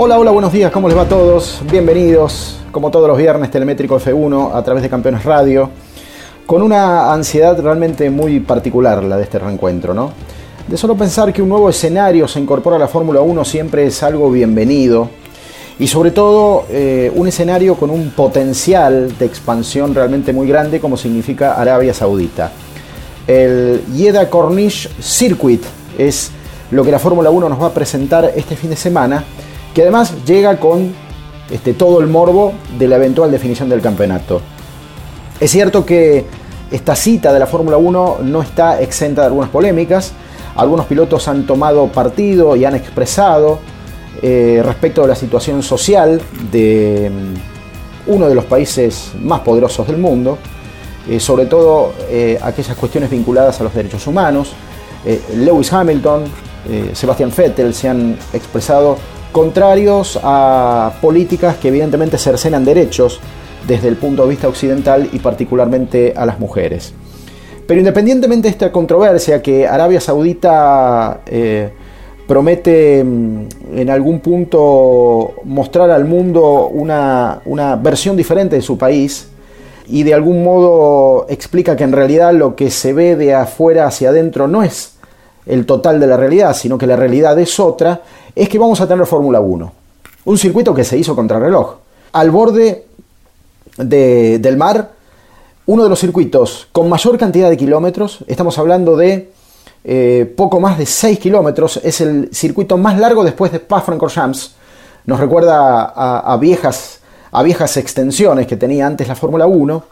Hola, hola, buenos días, ¿cómo les va a todos? Bienvenidos, como todos los viernes, Telemétrico F1 a través de Campeones Radio, con una ansiedad realmente muy particular la de este reencuentro, ¿no? De solo pensar que un nuevo escenario se incorpora a la Fórmula 1 siempre es algo bienvenido y sobre todo eh, un escenario con un potencial de expansión realmente muy grande como significa Arabia Saudita. El Jeddah Corniche Circuit es lo que la Fórmula 1 nos va a presentar este fin de semana que además llega con este, todo el morbo de la eventual definición del campeonato. Es cierto que esta cita de la Fórmula 1 no está exenta de algunas polémicas. Algunos pilotos han tomado partido y han expresado eh, respecto de la situación social de mm, uno de los países más poderosos del mundo, eh, sobre todo eh, aquellas cuestiones vinculadas a los derechos humanos. Lewis Hamilton, Sebastian Vettel se han expresado contrarios a políticas que evidentemente cercenan derechos desde el punto de vista occidental y particularmente a las mujeres. Pero independientemente de esta controversia que Arabia Saudita eh, promete mm, en algún punto mostrar al mundo una, una versión diferente de su país, y de algún modo explica que en realidad lo que se ve de afuera hacia adentro no es el total de la realidad, sino que la realidad es otra, es que vamos a tener Fórmula 1. Un circuito que se hizo contra reloj. Al borde del mar, uno de los circuitos con mayor cantidad de kilómetros, estamos hablando de eh, poco más de 6 kilómetros, es el circuito más largo después de Spa-Francorchamps. Nos recuerda a, viejas, a viejas extensiones que tenía antes la Fórmula 1,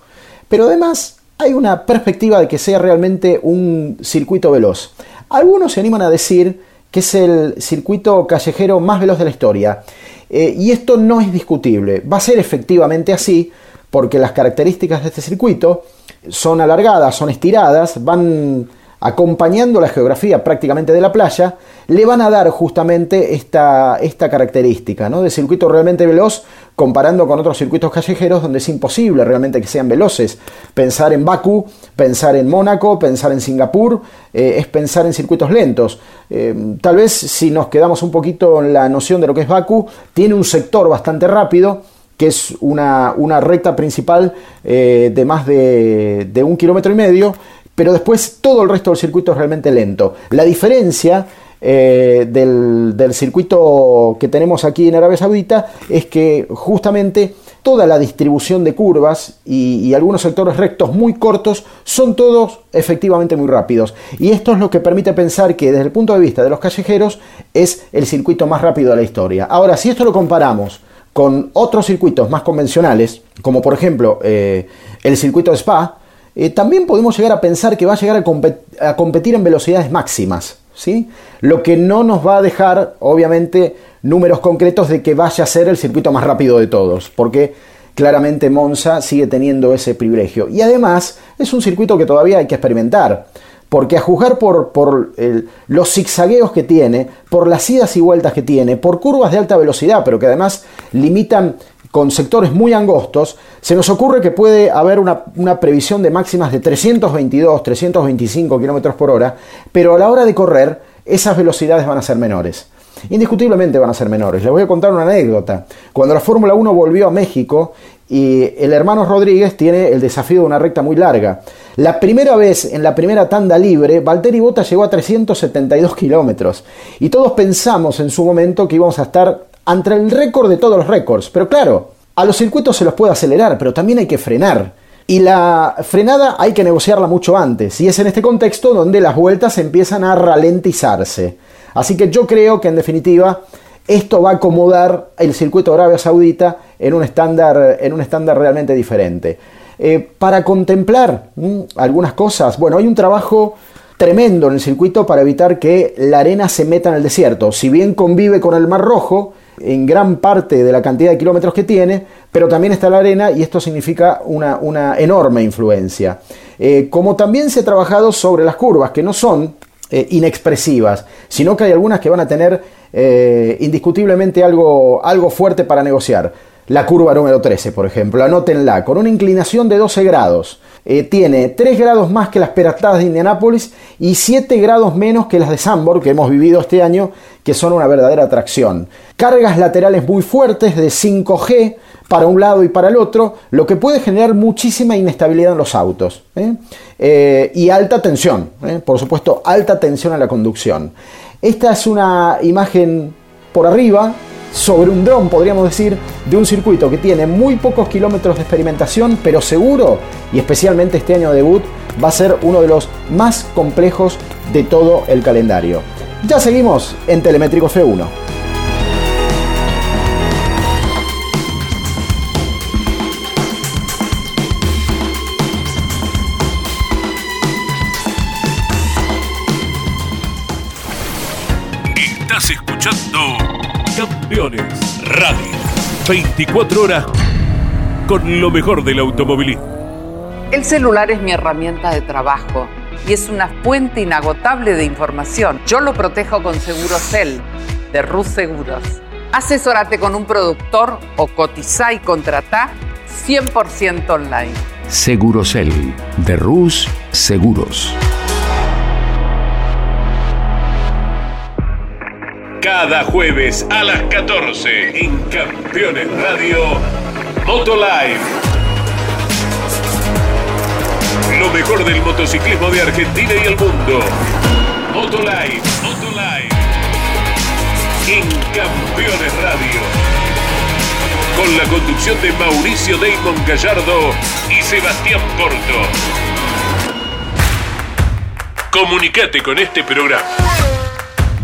pero además hay una perspectiva de que sea realmente un circuito veloz. Algunos se animan a decir que es el circuito callejero más veloz de la historia. Eh, y esto no es discutible. Va a ser efectivamente así porque las características de este circuito son alargadas, son estiradas, van acompañando la geografía prácticamente de la playa, le van a dar justamente esta, esta característica ¿no? de circuito realmente veloz comparando con otros circuitos callejeros donde es imposible realmente que sean veloces. Pensar en Bakú, pensar en Mónaco, pensar en Singapur, eh, es pensar en circuitos lentos. Eh, tal vez si nos quedamos un poquito en la noción de lo que es Bakú, tiene un sector bastante rápido, que es una, recta principal eh, de más de, de un kilómetro y medio, pero después todo el resto del circuito es realmente lento. La diferencia eh, del, circuito que tenemos aquí en Arabia Saudita es que justamente toda la distribución de curvas y, algunos sectores rectos muy cortos son todos efectivamente muy rápidos. Y esto es lo que permite pensar que desde el punto de vista de los callejeros es el circuito más rápido de la historia. Ahora, si esto lo comparamos con otros circuitos más convencionales, como por ejemplo eh, el circuito de Spa, eh, también podemos llegar a pensar que va a llegar a competir en velocidades máximas. Lo que no nos va a dejar, obviamente, números concretos de que vaya a ser el circuito más rápido de todos, porque claramente Monza sigue teniendo ese privilegio. Y además es un circuito que todavía hay que experimentar, porque a juzgar por, los zigzagueos que tiene, por las idas y vueltas que tiene, por curvas de alta velocidad, pero que además limitan con sectores muy angostos, se nos ocurre que puede haber una, previsión de máximas de 322, 325 km por hora, pero a la hora de correr esas velocidades van a ser menores. Indiscutiblemente van a ser menores. Les voy a contar una anécdota. Cuando la Fórmula 1 volvió a México y el hermano Rodríguez tiene el desafío de una recta muy larga. La primera vez en la primera tanda libre, Valtteri Bottas llegó a 372 kilómetros. Y todos pensamos en su momento que íbamos a estar ante el récord de todos los récords. Pero claro, a los circuitos se los puede acelerar, pero también hay que frenar. Y la frenada hay que negociarla mucho antes. Y es en este contexto donde las vueltas empiezan a ralentizarse. Así que yo creo que en definitiva esto va a acomodar el circuito de Arabia Saudita en un estándar, en un estándar realmente diferente. Eh, para contemplar algunas cosas, bueno, hay un trabajo tremendo en el circuito para evitar que la arena se meta en el desierto. Si bien convive con el Mar Rojo en gran parte de la cantidad de kilómetros que tiene, pero también está la arena y esto significa una, enorme influencia. Eh, como también se ha trabajado sobre las curvas, que no son eh, inexpresivas, sino que hay algunas que van a tener eh, indiscutiblemente algo, algo fuerte para negociar. La curva número 13, por ejemplo, anótenla, con una inclinación de 12 grados. Eh, tiene 3 grados más que las peratadas de Indianápolis y 7 grados menos que las de Sambor que hemos vivido este año, que son una verdadera atracción. Cargas laterales muy fuertes de 5G para un lado y para el otro, lo que puede generar muchísima inestabilidad en los autos. ¿eh? y alta tensión, por supuesto, alta tensión en la conducción. Esta es una imagen por arriba, sobre un dron, podríamos decir, de un circuito que tiene muy pocos kilómetros de experimentación, pero seguro, y especialmente este año de debut, va a ser uno de los más complejos de todo el calendario. Ya seguimos en Telemétrico F1. Campeones Radio. 24 horas con lo mejor del automovilismo. El celular es mi herramienta de trabajo y es una fuente inagotable de información. Yo lo protejo con Segurocel de Rus Seguros. Asesórate con un productor o cotiza y contrata 100% online. Segurocel de Rus Seguros. Cada jueves a las 14 en Campeones Radio Motolive. Lo mejor del motociclismo de Argentina y el mundo. Motolive, Motolive. En Campeones Radio. Con la conducción de Mauricio Damon Gallardo y Sebastián Porto. Comunicate con este programa.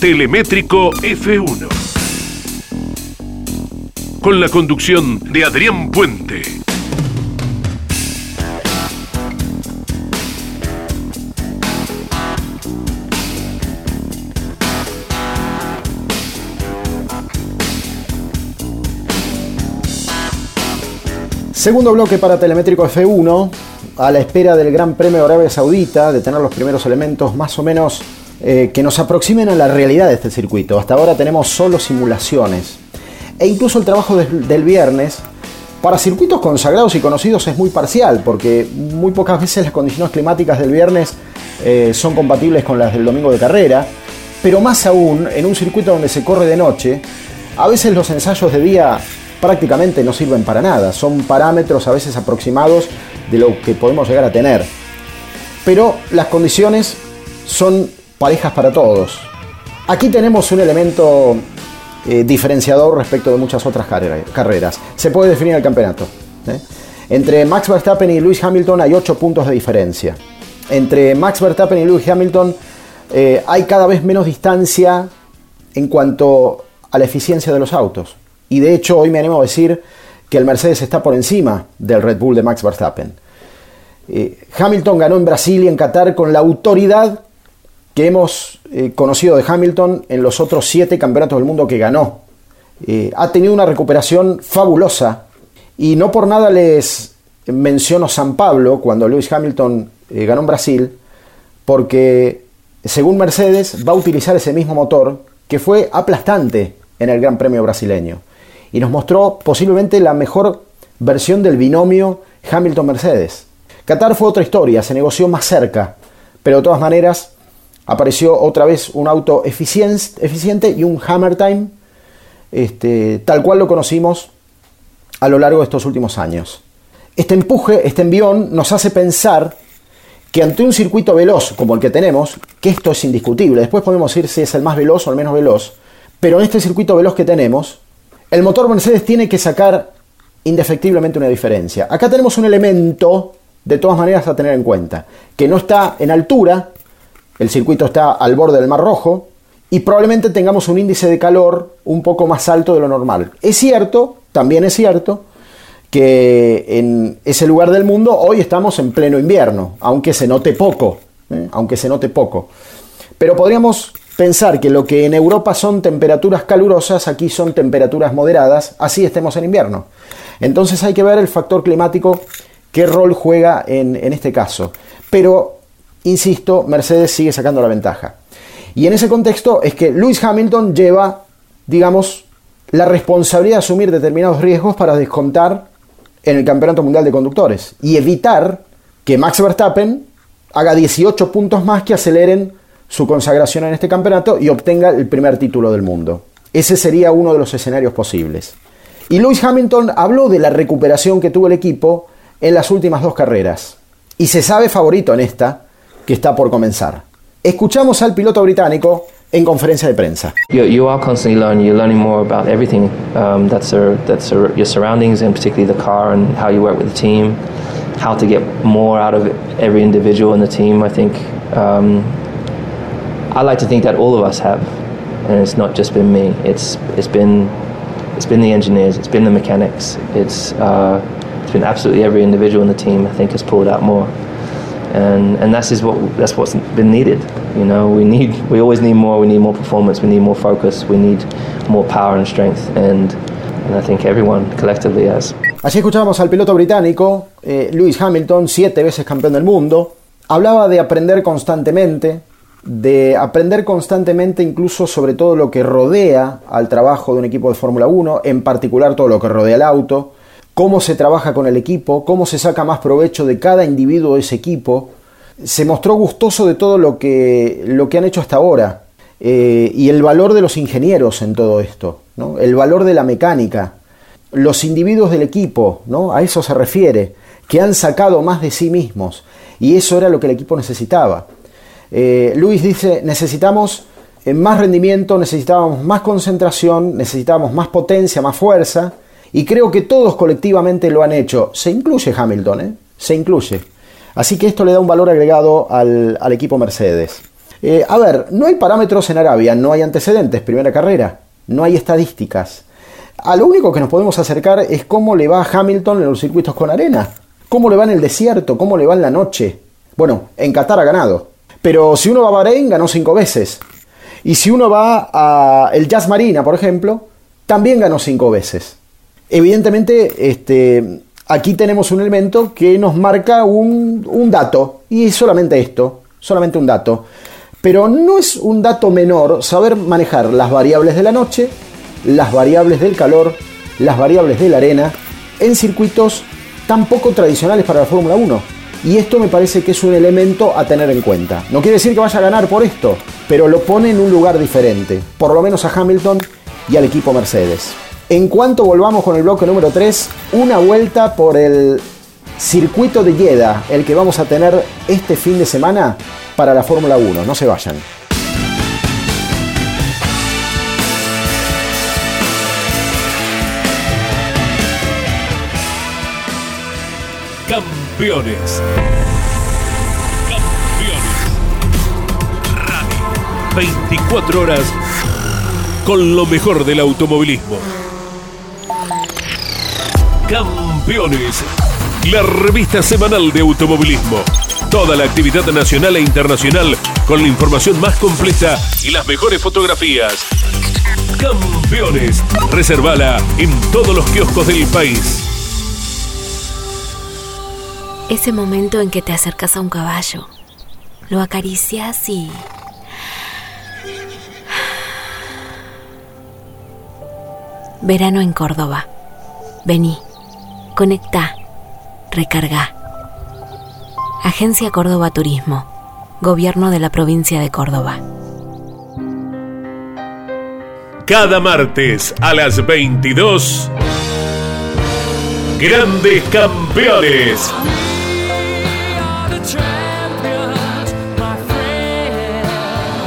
Telemétrico F1. Con la conducción de Adrián Puente. Segundo bloque para Telemétrico F1, a la espera del Gran Premio de Arabia Saudita, de tener los primeros elementos más o menos eh, que nos aproximen a la realidad de este circuito. Hasta ahora tenemos solo simulaciones. E incluso el trabajo del viernes para circuitos consagrados y conocidos es muy parcial, porque muy pocas veces las condiciones climáticas del viernes eh, son compatibles con las del domingo de carrera, pero más aún en un circuito donde se corre de noche, a veces los ensayos de día prácticamente no sirven para nada, son parámetros a veces aproximados de lo que podemos llegar a tener. Pero las condiciones son parejas para todos. Aquí tenemos un elemento eh, diferenciador respecto de muchas otras carreras. Se puede definir el campeonato. ¿eh? Entre Max Verstappen y Lewis Hamilton hay 8 puntos de diferencia. Entre Max Verstappen y Lewis Hamilton eh, hay cada vez menos distancia en cuanto a la eficiencia de los autos. Y de hecho hoy me animo a decir que el Mercedes está por encima del Red Bull de Max Verstappen. Hamilton ganó en Brasil y en Qatar con la autoridad que hemos eh, conocido de Hamilton en los otros siete campeonatos del mundo que ganó. Eh, ha tenido una recuperación fabulosa y no por nada les menciono San Pablo cuando Lewis Hamilton eh, ganó en Brasil, porque según Mercedes va a utilizar ese mismo motor que fue aplastante en el Gran Premio brasileño y nos mostró posiblemente la mejor versión del binomio Hamilton-Mercedes. Qatar fue otra historia, se negoció más cerca, pero de todas maneras apareció otra vez un auto eficiente y un Hammer Time, este, tal cual lo conocimos a lo largo de estos últimos años. Este empuje, este envión, nos hace pensar que ante un circuito veloz como el que tenemos, que esto es indiscutible, después podemos decir si es el más veloz o el menos veloz, pero en este circuito veloz que tenemos, el motor Mercedes tiene que sacar indefectiblemente una diferencia. Acá tenemos un elemento, de todas maneras, a tener en cuenta, que no está en altura, el circuito está al borde del Mar Rojo, y probablemente tengamos un índice de calor un poco más alto de lo normal. Es cierto, también es cierto, que en ese lugar del mundo hoy estamos en pleno invierno, aunque se note poco, ¿eh? aunque se note poco. Pero podríamos pensar que lo que en Europa son temperaturas calurosas, aquí son temperaturas moderadas, así estemos en invierno. Entonces hay que ver el factor climático, qué rol juega en, en este caso. Pero, insisto, Mercedes sigue sacando la ventaja. Y en ese contexto es que Lewis Hamilton lleva, digamos, la responsabilidad de asumir determinados riesgos para descontar en el Campeonato Mundial de Conductores y evitar que Max Verstappen haga 18 puntos más que aceleren su consagración en este campeonato y obtenga el primer título del mundo. Ese sería uno de los escenarios posibles. Y Lewis Hamilton habló de la recuperación que tuvo el equipo en las últimas dos carreras. Y se sabe favorito en esta, que está por comenzar. Escuchamos al piloto británico en conferencia de prensa. You, you are constantly learning. You're learning more about everything um, that's, a, that's a, your surroundings and particularly the car and how you work with the team, how to get more out of every individual in the team. I think um, I like to think that all of us have, and it's not just been me. It's it's been it's been the engineers. It's been the mechanics. It's uh, it's been absolutely every individual in the team. I think has pulled out more and and that's is what that's what's been needed. You know, we need we always need more. We need more performance. We need more focus. We need more power and strength. And and I think everyone collectively has. Así escuchábamos al piloto británico eh, Lewis Hamilton, siete veces campeón del mundo. Hablaba de aprender constantemente, de aprender constantemente incluso sobre todo lo que rodea al trabajo de un equipo de Fórmula 1, en particular todo lo que rodea el auto, cómo se trabaja con el equipo, cómo se saca más provecho de cada individuo de ese equipo. Se mostró gustoso de todo lo que, lo que han hecho hasta ahora eh, y el valor de los ingenieros en todo esto, ¿no? el valor de la mecánica, los individuos del equipo, ¿no? a eso se refiere, que han sacado más de sí mismos y eso era lo que el equipo necesitaba. Eh, Luis dice, necesitamos eh, más rendimiento, necesitábamos más concentración, necesitábamos más potencia, más fuerza, y creo que todos colectivamente lo han hecho. Se incluye Hamilton, ¿eh? Se incluye. Así que esto le da un valor agregado al, equipo Mercedes. Eh, a ver, no hay parámetros en Arabia, no hay antecedentes, primera carrera, no hay estadísticas. A lo único que nos podemos acercar es cómo le va a Hamilton en los circuitos con arena, cómo le va en el desierto, cómo le va en la noche. Bueno, en Qatar ha ganado, pero si uno va a Bahrein ganó cinco veces. Y si uno va a el Jazz Marina, por ejemplo, también ganó cinco veces. Evidentemente, este, aquí tenemos un elemento que nos marca un, un dato, y solamente esto, solamente un dato. Pero no es un dato menor saber manejar las variables de la noche, las variables del calor, las variables de la arena, en circuitos tan poco tradicionales para la Fórmula 1. Y esto me parece que es un elemento a tener en cuenta. No quiere decir que vaya a ganar por esto, pero lo pone en un lugar diferente, por lo menos a Hamilton y al equipo Mercedes. En cuanto volvamos con el bloque número 3, una vuelta por el circuito de Jeddah, el que vamos a tener este fin de semana para la Fórmula 1. No se vayan. Campeones. Campeones. Radio. 24 horas con lo mejor del automovilismo. Campeones, la revista semanal de automovilismo. Toda la actividad nacional e internacional con la información más completa y las mejores fotografías. Campeones, reservala en todos los kioscos del país. Ese momento en que te acercas a un caballo, lo acaricias y... Verano en Córdoba. Vení. Conecta, recarga. Agencia Córdoba Turismo, Gobierno de la Provincia de Córdoba. Cada martes a las 22, Grandes Campeones.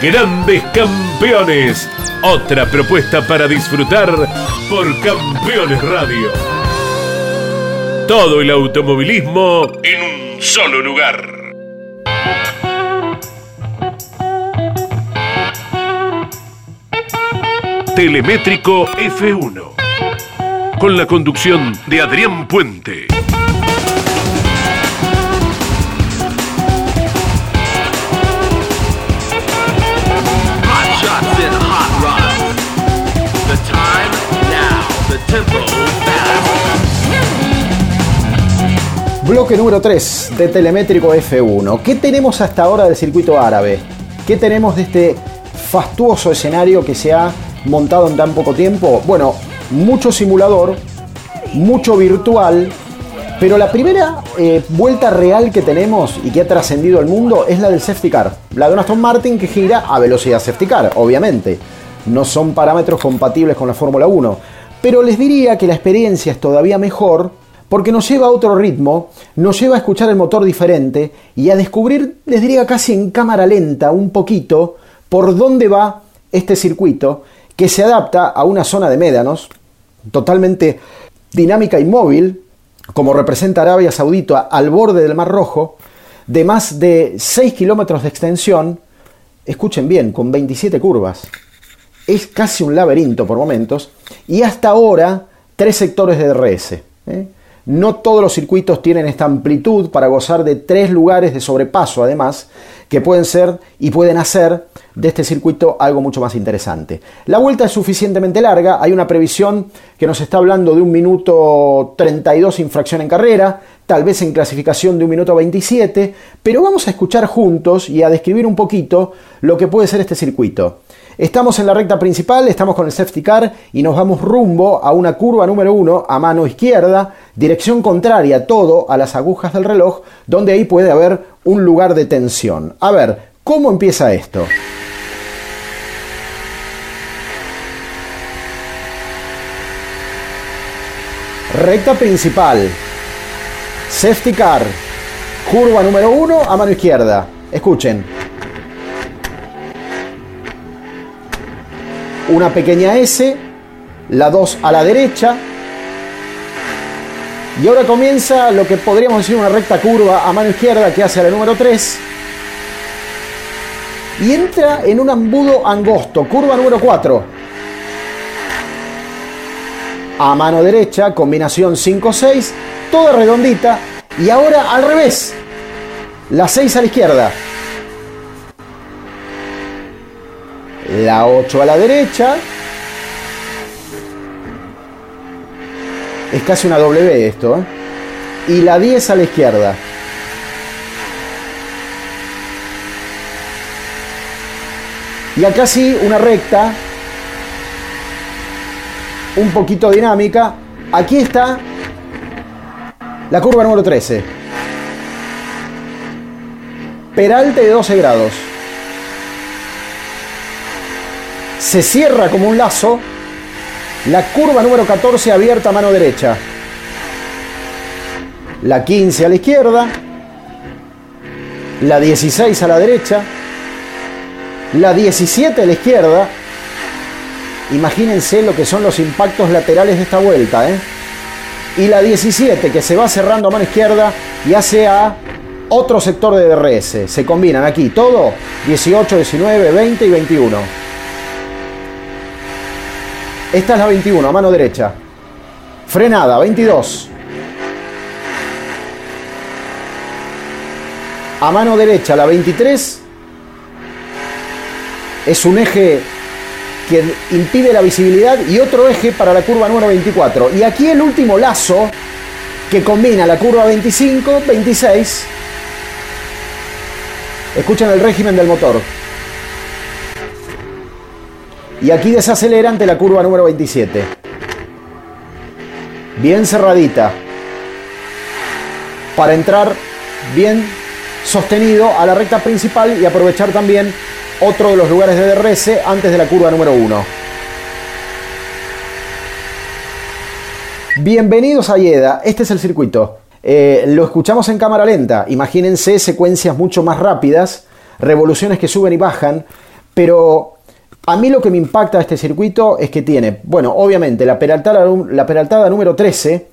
Grandes campeones. Otra propuesta para disfrutar por Campeones Radio. Todo el automovilismo en un solo lugar. Telemétrico F1. Con la conducción de Adrián Puente. Bloque número 3 de Telemétrico F1. ¿Qué tenemos hasta ahora del circuito árabe? ¿Qué tenemos de este fastuoso escenario que se ha montado en tan poco tiempo? Bueno, mucho simulador, mucho virtual, pero la primera eh, vuelta real que tenemos y que ha trascendido el mundo es la del safety car. La de un Aston Martin que gira a velocidad safety car, obviamente. No son parámetros compatibles con la Fórmula 1. Pero les diría que la experiencia es todavía mejor porque nos lleva a otro ritmo, nos lleva a escuchar el motor diferente y a descubrir, les diría casi en cámara lenta, un poquito, por dónde va este circuito que se adapta a una zona de médanos totalmente dinámica y móvil, como representa Arabia Saudita al borde del Mar Rojo, de más de 6 kilómetros de extensión, escuchen bien, con 27 curvas. Es casi un laberinto por momentos, y hasta ahora tres sectores de DRS. ¿eh? No todos los circuitos tienen esta amplitud para gozar de tres lugares de sobrepaso, además, que pueden ser y pueden hacer de este circuito algo mucho más interesante. La vuelta es suficientemente larga, hay una previsión que nos está hablando de un minuto 32 infracción en carrera, tal vez en clasificación de un minuto 27, pero vamos a escuchar juntos y a describir un poquito lo que puede ser este circuito. Estamos en la recta principal, estamos con el safety car y nos vamos rumbo a una curva número uno a mano izquierda, dirección contraria todo a las agujas del reloj, donde ahí puede haber un lugar de tensión. A ver, ¿cómo empieza esto? Recta principal, safety car, curva número uno a mano izquierda. Escuchen. Una pequeña S, la 2 a la derecha, y ahora comienza lo que podríamos decir una recta curva a mano izquierda que hace la número 3. Y entra en un embudo angosto, curva número 4. A mano derecha, combinación 5-6, toda redondita. Y ahora al revés, la 6 a la izquierda. La 8 a la derecha. Es casi una W esto. ¿eh? Y la 10 a la izquierda. Y acá sí, una recta. Un poquito dinámica. Aquí está la curva número 13. Peralte de 12 grados se cierra como un lazo la curva número 14 abierta a mano derecha. La 15 a la izquierda. La 16 a la derecha. La 17 a la izquierda. Imagínense lo que son los impactos laterales de esta vuelta. ¿eh? Y la 17 que se va cerrando a mano izquierda y hace a otro sector de DRS. Se combinan aquí todo 18, 19, 20 y 21. Esta es la 21, a mano derecha. Frenada, 22. A mano derecha, la 23. Es un eje que impide la visibilidad y otro eje para la curva número 24. Y aquí el último lazo que combina la curva 25, 26. Escuchen el régimen del motor. Y aquí desacelera ante la curva número 27. Bien cerradita. Para entrar bien sostenido a la recta principal y aprovechar también otro de los lugares de DRS antes de la curva número 1. Bienvenidos a Yeda, este es el circuito. Eh, lo escuchamos en cámara lenta, imagínense secuencias mucho más rápidas, revoluciones que suben y bajan, pero a mí lo que me impacta de este circuito es que tiene, bueno, obviamente la peraltada, la número 13,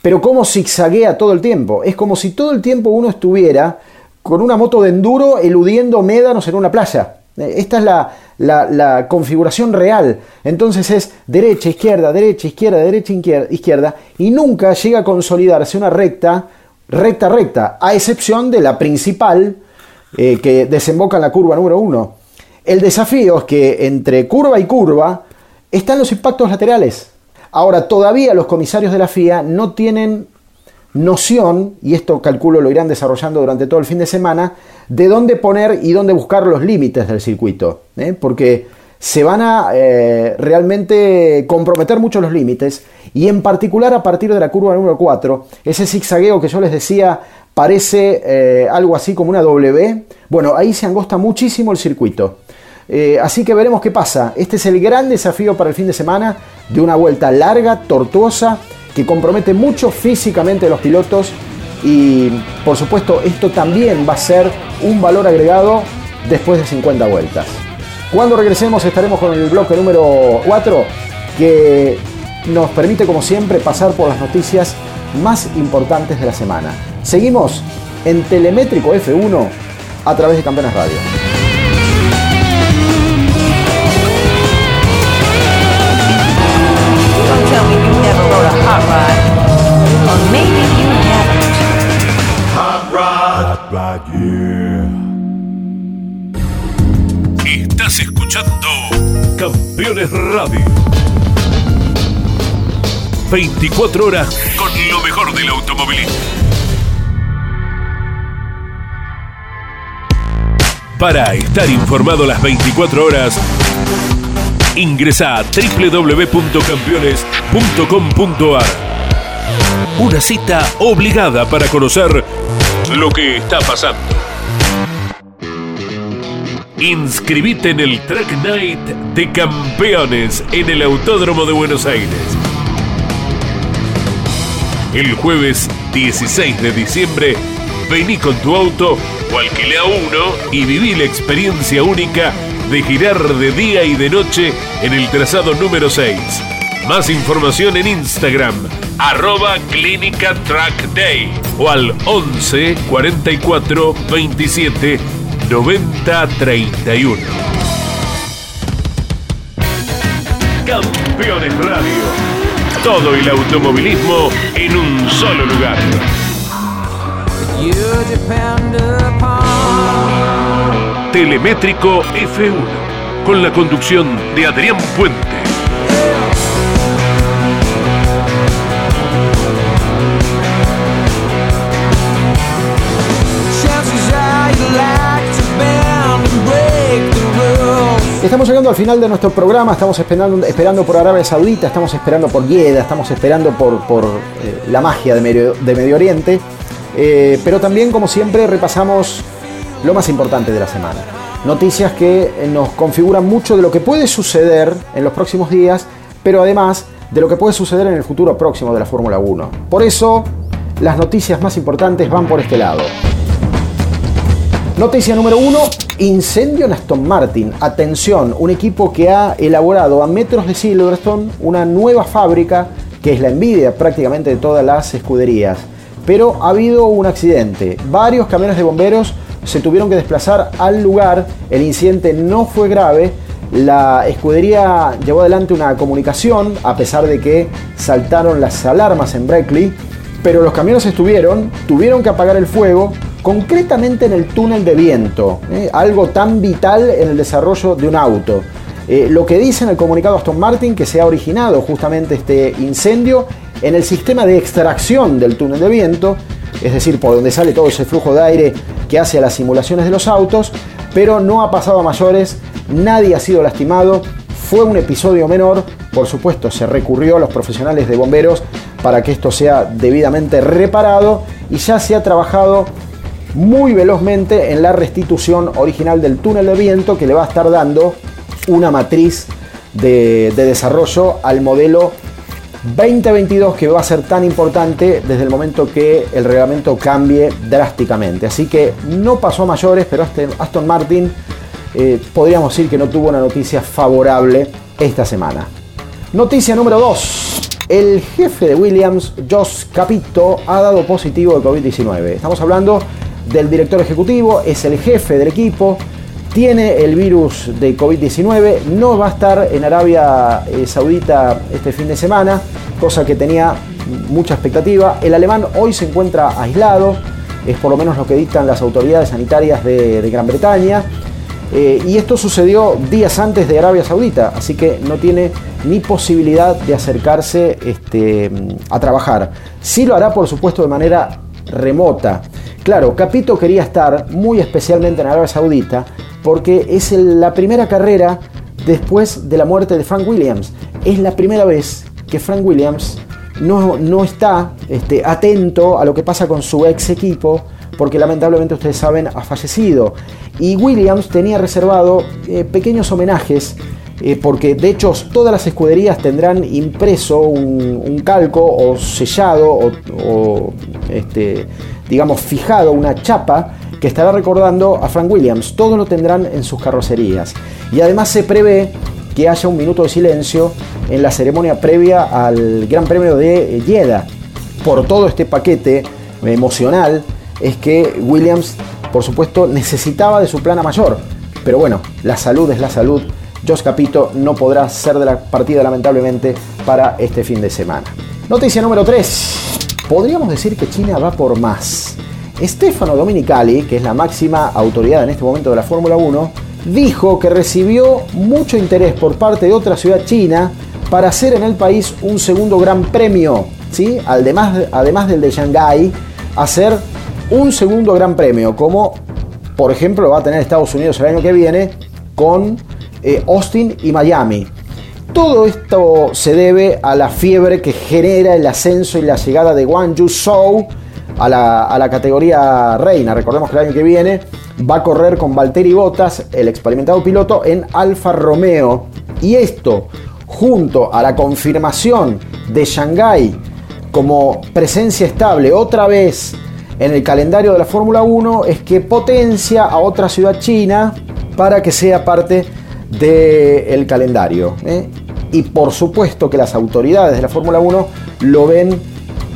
pero como zigzaguea todo el tiempo. Es como si todo el tiempo uno estuviera con una moto de enduro eludiendo médanos en una playa. Eh, esta es la, la, configuración real. Entonces es derecha, izquierda, derecha, izquierda, derecha, izquierda, y nunca llega a consolidarse una recta, recta, recta, a excepción de la principal eh, que desemboca en la curva número uno. El desafío es que entre curva y curva están los impactos laterales. Ahora, todavía los comisarios de la FIA no tienen noción, y esto calculo lo irán desarrollando durante todo el fin de semana, de dónde poner y dónde buscar los límites del circuito. ¿eh? Porque se van a eh, realmente comprometer mucho los límites y en particular a partir de la curva número 4, ese zigzagueo que yo les decía parece eh, algo así como una W, bueno, ahí se angosta muchísimo el circuito. Así que veremos qué pasa. Este es el gran desafío para el fin de semana de una vuelta larga, tortuosa, que compromete mucho físicamente a los pilotos y por supuesto esto también va a ser un valor agregado después de 50 vueltas. Cuando regresemos estaremos con el bloque número 4 que nos permite como siempre pasar por las noticias más importantes de la semana. Seguimos en Telemétrico F1 a través de Campeones Radio. Estás escuchando Campeones Radio. 24 horas con lo mejor del automovilismo. Para estar informado las 24 horas, ingresa a www.campeones.com.ar. Una cita obligada para conocer lo que está pasando. Inscribite en el Track Night de Campeones en el Autódromo de Buenos Aires. El jueves 16 de diciembre, vení con tu auto o alquilá uno y viví la experiencia única de girar de día y de noche en el trazado número 6. Más información en Instagram, arroba Clínica Track Day o al 11 44 27 90 31. Campeones Radio. Todo el automovilismo en un solo lugar. Telemétrico F1 con la conducción de Adrián Puente. Estamos llegando al final de nuestro programa, estamos esperando, esperando por Arabia Saudita, estamos esperando por Yeda, estamos esperando por, eh, la magia de Medio, de Medio Oriente, eh, pero también como siempre repasamos lo más importante de la semana. Noticias que eh, nos configuran mucho de lo que puede suceder en los próximos días, pero además de lo que puede suceder en el futuro próximo de la Fórmula 1. Por eso, las noticias más importantes van por este lado. Noticia número uno, incendio en Aston Martin. Atención, un equipo que ha elaborado a metros de Silverstone una nueva fábrica que es la envidia prácticamente de todas las escuderías. Pero ha habido un accidente. Varios camiones de bomberos se tuvieron que desplazar al lugar. El incidente no fue grave. La escudería llevó adelante una comunicación a pesar de que saltaron las alarmas en Breckley. Pero los camiones estuvieron, tuvieron que apagar el fuego concretamente en el túnel de viento, ¿eh? algo tan vital en el desarrollo de un auto. Eh, lo que dice en el comunicado Aston Martin que se ha originado justamente este incendio en el sistema de extracción del túnel de viento, es decir, por donde sale todo ese flujo de aire que hace a las simulaciones de los autos, pero no ha pasado a mayores, nadie ha sido lastimado, fue un episodio menor, por supuesto se recurrió a los profesionales de bomberos para que esto sea debidamente reparado y ya se ha trabajado muy velozmente en la restitución original del túnel de viento que le va a estar dando una matriz de, de desarrollo al modelo 2022 que va a ser tan importante desde el momento que el reglamento cambie drásticamente. Así que no pasó a mayores, pero Aston Martin eh, podríamos decir que no tuvo una noticia favorable esta semana. Noticia número 2. El jefe de Williams, Josh Capito, ha dado positivo de COVID-19. Estamos hablando del director ejecutivo, es el jefe del equipo, tiene el virus de COVID-19, no va a estar en Arabia eh, Saudita este fin de semana, cosa que tenía mucha expectativa. El alemán hoy se encuentra aislado, es por lo menos lo que dictan las autoridades sanitarias de, Gran Bretaña. Eh, y esto sucedió días antes de Arabia Saudita, así que no tiene ni posibilidad de acercarse este, a trabajar. Sí lo hará, por supuesto, de manera remota. Claro, Capito quería estar muy especialmente en Arabia Saudita porque es la primera carrera después de la muerte de Frank Williams. Es la primera vez que Frank Williams no, no está este, atento a lo que pasa con su ex equipo, porque lamentablemente ustedes saben ha fallecido. Y Williams tenía reservado eh, pequeños homenajes, eh, porque de hecho todas las escuderías tendrán impreso un, calco o sellado o, o este, digamos fijado una chapa que estará recordando a Frank Williams. Todos lo tendrán en sus carrocerías. Y además se prevé que haya un minuto de silencio en la ceremonia previa al Gran Premio de Jeddah. Por todo este paquete emocional es que Williams, por supuesto, necesitaba de su plana mayor. Pero bueno, la salud es la salud. Josh Capito no podrá ser de la partida lamentablemente para este fin de semana. Noticia número 3. Podríamos decir que China va por más. Stefano Dominicali, que es la máxima autoridad en este momento de la Fórmula 1, dijo que recibió mucho interés por parte de otra ciudad china para hacer en el país un segundo gran premio, ¿sí? además, además del de Shanghái, hacer un segundo gran premio, como por ejemplo va a tener Estados Unidos el año que viene con eh, Austin y Miami. Todo esto se debe a la fiebre que genera el ascenso y la llegada de Guangzhou Zhou a la, categoría reina. Recordemos que el año que viene va a correr con Valtteri Bottas, el experimentado piloto, en Alfa Romeo. Y esto, junto a la confirmación de Shanghái como presencia estable otra vez en el calendario de la Fórmula 1, es que potencia a otra ciudad china para que sea parte del calendario. ¿eh? Y por supuesto que las autoridades de la Fórmula 1 lo ven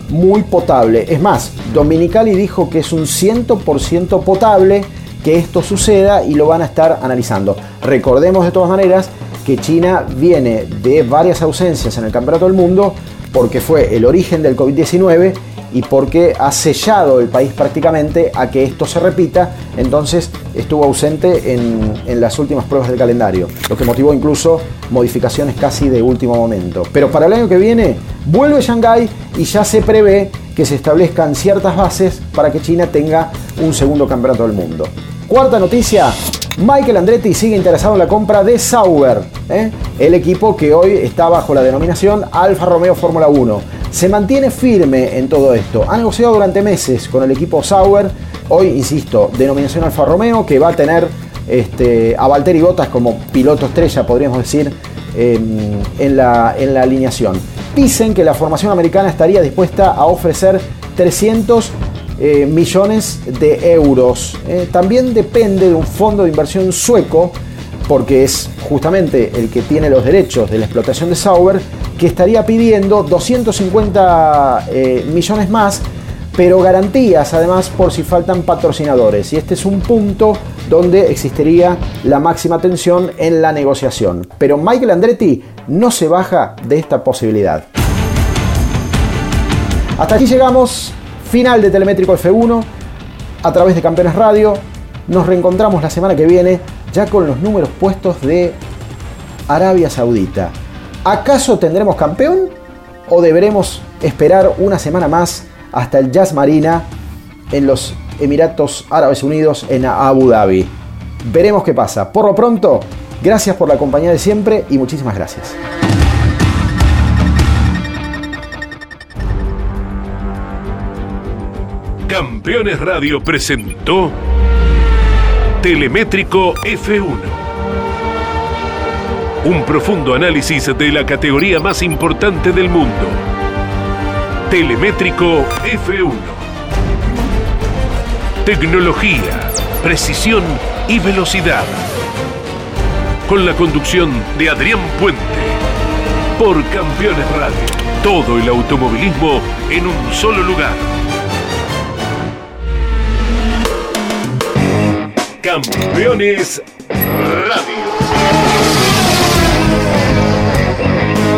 muy potable. Es más, Dominicali dijo que es un 100% potable que esto suceda y lo van a estar analizando. Recordemos de todas maneras que China viene de varias ausencias en el Campeonato del Mundo porque fue el origen del COVID-19 y porque ha sellado el país prácticamente a que esto se repita, entonces estuvo ausente en, en, las últimas pruebas del calendario, lo que motivó incluso modificaciones casi de último momento. Pero para el año que viene vuelve Shanghái y ya se prevé que se establezcan ciertas bases para que China tenga un segundo campeonato del mundo. Cuarta noticia, Michael Andretti sigue interesado en la compra de Sauber, ¿eh? el equipo que hoy está bajo la denominación Alfa Romeo Fórmula 1. Se mantiene firme en todo esto. Ha negociado durante meses con el equipo Sauber. Hoy, insisto, denominación Alfa Romeo que va a tener este, a Valtteri Bottas como piloto estrella, podríamos decir, en, la, en la alineación. Dicen que la formación americana estaría dispuesta a ofrecer 300 eh, millones de euros. Eh, también depende de un fondo de inversión sueco, porque es justamente el que tiene los derechos de la explotación de Sauber, que estaría pidiendo 250 eh, millones más, pero garantías además por si faltan patrocinadores. Y este es un punto donde existiría la máxima tensión en la negociación. Pero Michael Andretti no se baja de esta posibilidad. Hasta aquí llegamos, final de Telemétrico F1 a través de Campeones Radio. Nos reencontramos la semana que viene ya con los números puestos de Arabia Saudita. ¿Acaso tendremos campeón o deberemos esperar una semana más hasta el Jazz Marina en los Emiratos Árabes Unidos en Abu Dhabi? Veremos qué pasa. Por lo pronto, Gracias por la compañía de siempre y muchísimas gracias. Campeones Radio presentó Telemétrico F1. Un profundo análisis de la categoría más importante del mundo. Telemétrico F1. Tecnología, precisión y velocidad. Con la conducción de Adrián Puente. Por Campeones Radio. Todo el automovilismo en un solo lugar. Campeones